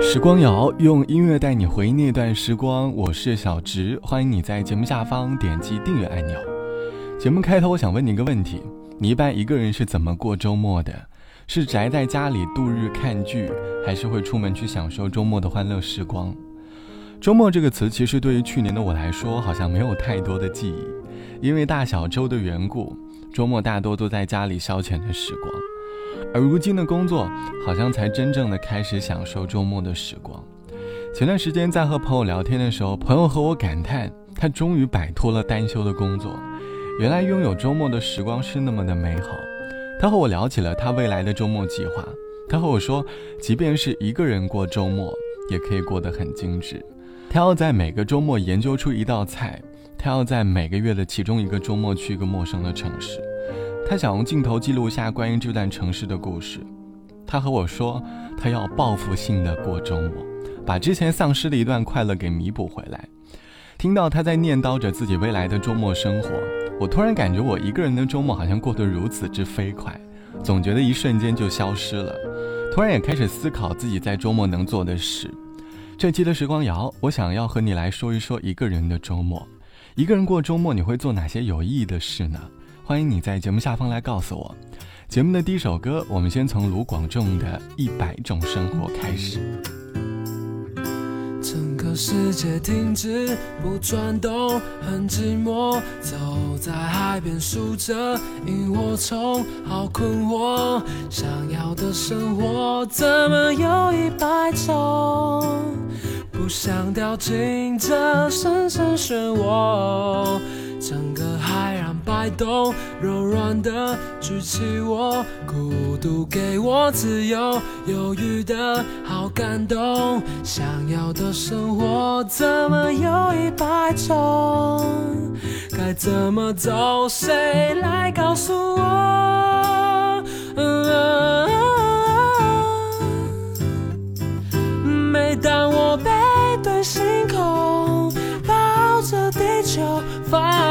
时光谣用音乐带你回忆那段时光，我是小直，欢迎你在节目下方点击订阅按钮。节目开头，我想问你一个问题：你一般一个人是怎么过周末的？是宅在家里度日看剧，还是会出门去享受周末的欢乐时光？周末这个词，其实对于去年的我来说，好像没有太多的记忆，因为大小周的缘故，周末大多都在家里消遣的时光。而如今的工作，好像才真正的开始享受周末的时光。前段时间在和朋友聊天的时候，朋友和我感叹，他终于摆脱了单休的工作，原来拥有周末的时光是那么的美好。他和我聊起了他未来的周末计划，他和我说，即便是一个人过周末，也可以过得很精致。他要在每个周末研究出一道菜，他要在每个月的其中一个周末去一个陌生的城市。他想用镜头记录下关于这段城市的故事。他和我说，他要报复性的过周末，把之前丧失的一段快乐给弥补回来。听到他在念叨着自己未来的周末生活，我突然感觉我一个人的周末好像过得如此之飞快，总觉得一瞬间就消失了。突然也开始思考自己在周末能做的事。这期的时光谣，我想要和你来说一说一个人的周末。一个人过周末，你会做哪些有意义的事呢？欢迎你在节目下方来告诉我。节目的第一首歌，我们先从卢广仲的《一百种生活》开始。整个世界停止不转动，很寂寞。走在海边数着萤火虫，好困惑。想要的生活怎么有一百种？不想掉进这深深漩涡。整个海动，柔软的举起我，孤独给我自由，犹豫的好感动。想要的生活怎么有一百种？该怎么走？谁来告诉我？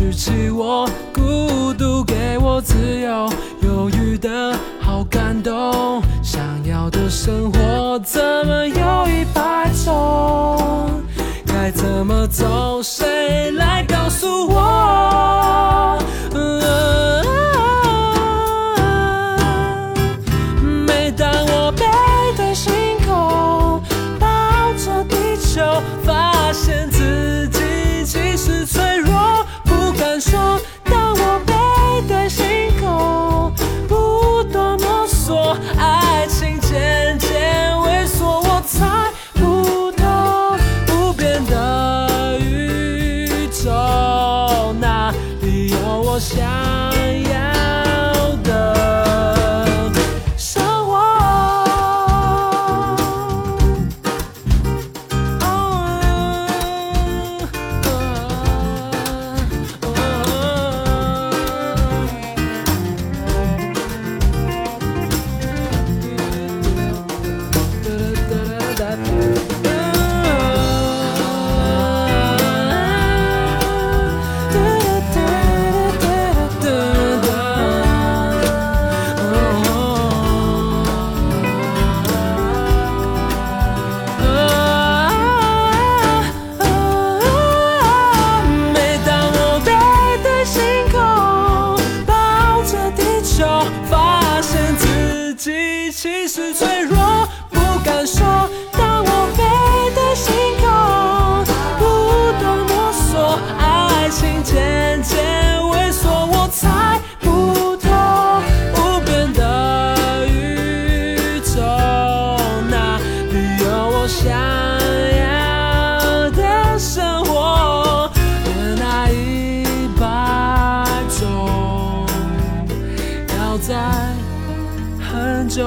举起我，孤独给我自由，犹豫的好感动，想要的生活怎么有一百种？该怎么走？想？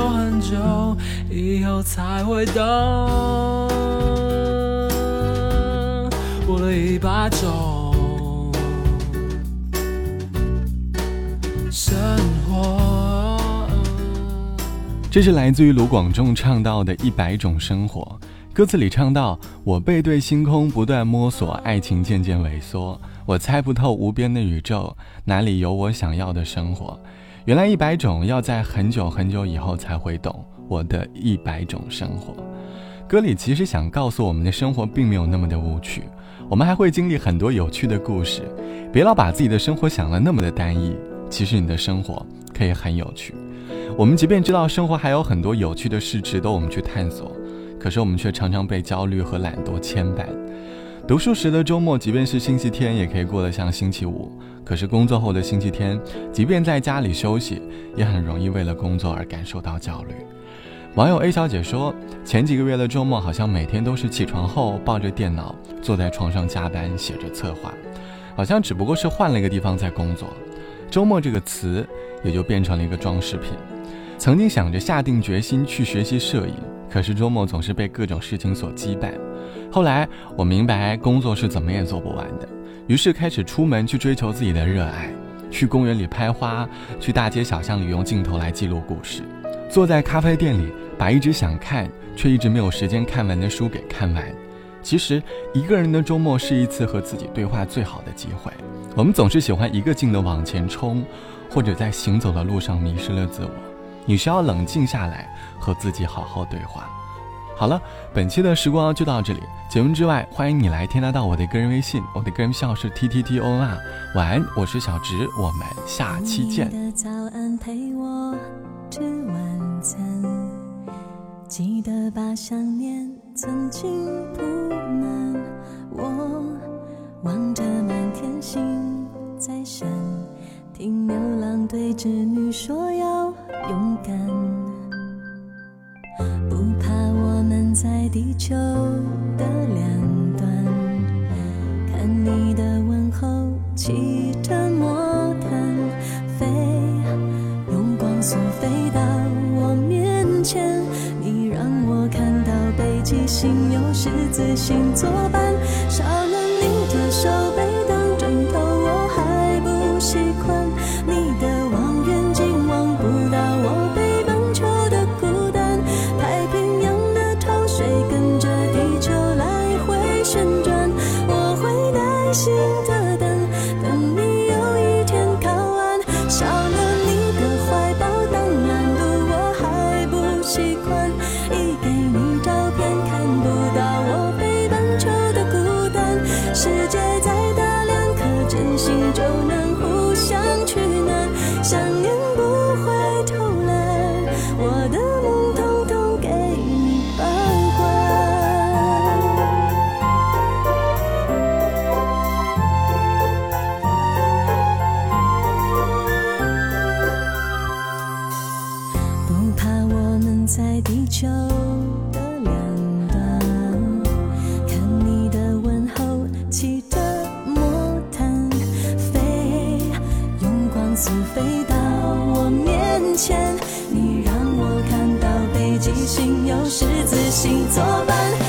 久很久以后才会懂。过了一百种生活。这是来自于卢广仲唱到的一百种生活。歌词里唱到：“我背对星空不断摸索，爱情渐渐萎缩。我猜不透无边的宇宙，哪里有我想要的生活？原来一百种要在很久很久以后才会懂我的一百种生活。”歌里其实想告诉我们的生活并没有那么的无趣，我们还会经历很多有趣的故事。别老把自己的生活想得那么的单一，其实你的生活可以很有趣。我们即便知道生活还有很多有趣的事值得我们去探索。可是我们却常常被焦虑和懒惰牵绊。读书时的周末，即便是星期天，也可以过得像星期五。可是工作后的星期天，即便在家里休息，也很容易为了工作而感受到焦虑。网友 A 小姐说，前几个月的周末，好像每天都是起床后抱着电脑，坐在床上加班写着策划，好像只不过是换了一个地方在工作。周末这个词也就变成了一个装饰品。曾经想着下定决心去学习摄影。可是周末总是被各种事情所羁绊。后来我明白工作是怎么也做不完的，于是开始出门去追求自己的热爱，去公园里拍花，去大街小巷里用镜头来记录故事，坐在咖啡店里把一直想看却一直没有时间看完的书给看完。其实一个人的周末是一次和自己对话最好的机会。我们总是喜欢一个劲的往前冲，或者在行走的路上迷失了自我。你需要冷静下来，和自己好好对话。好了，本期的时光就到这里。节目之外，欢迎你来添加到我的个人微信，我的个人号是 t t t o n r。晚安，我是小直，我们下期见。早安陪我吃晚餐，记得把想念曾经铺满。地球的两端。看你的问候，骑着魔毯飞，用光速飞到我面前。你让我看到北极星有十字星作伴，少了你的手就能互相取暖，想念不会偷懒，我的梦统统给你保管。不怕我们在地球。前你让我看到北极星有十字星作伴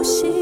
呼吸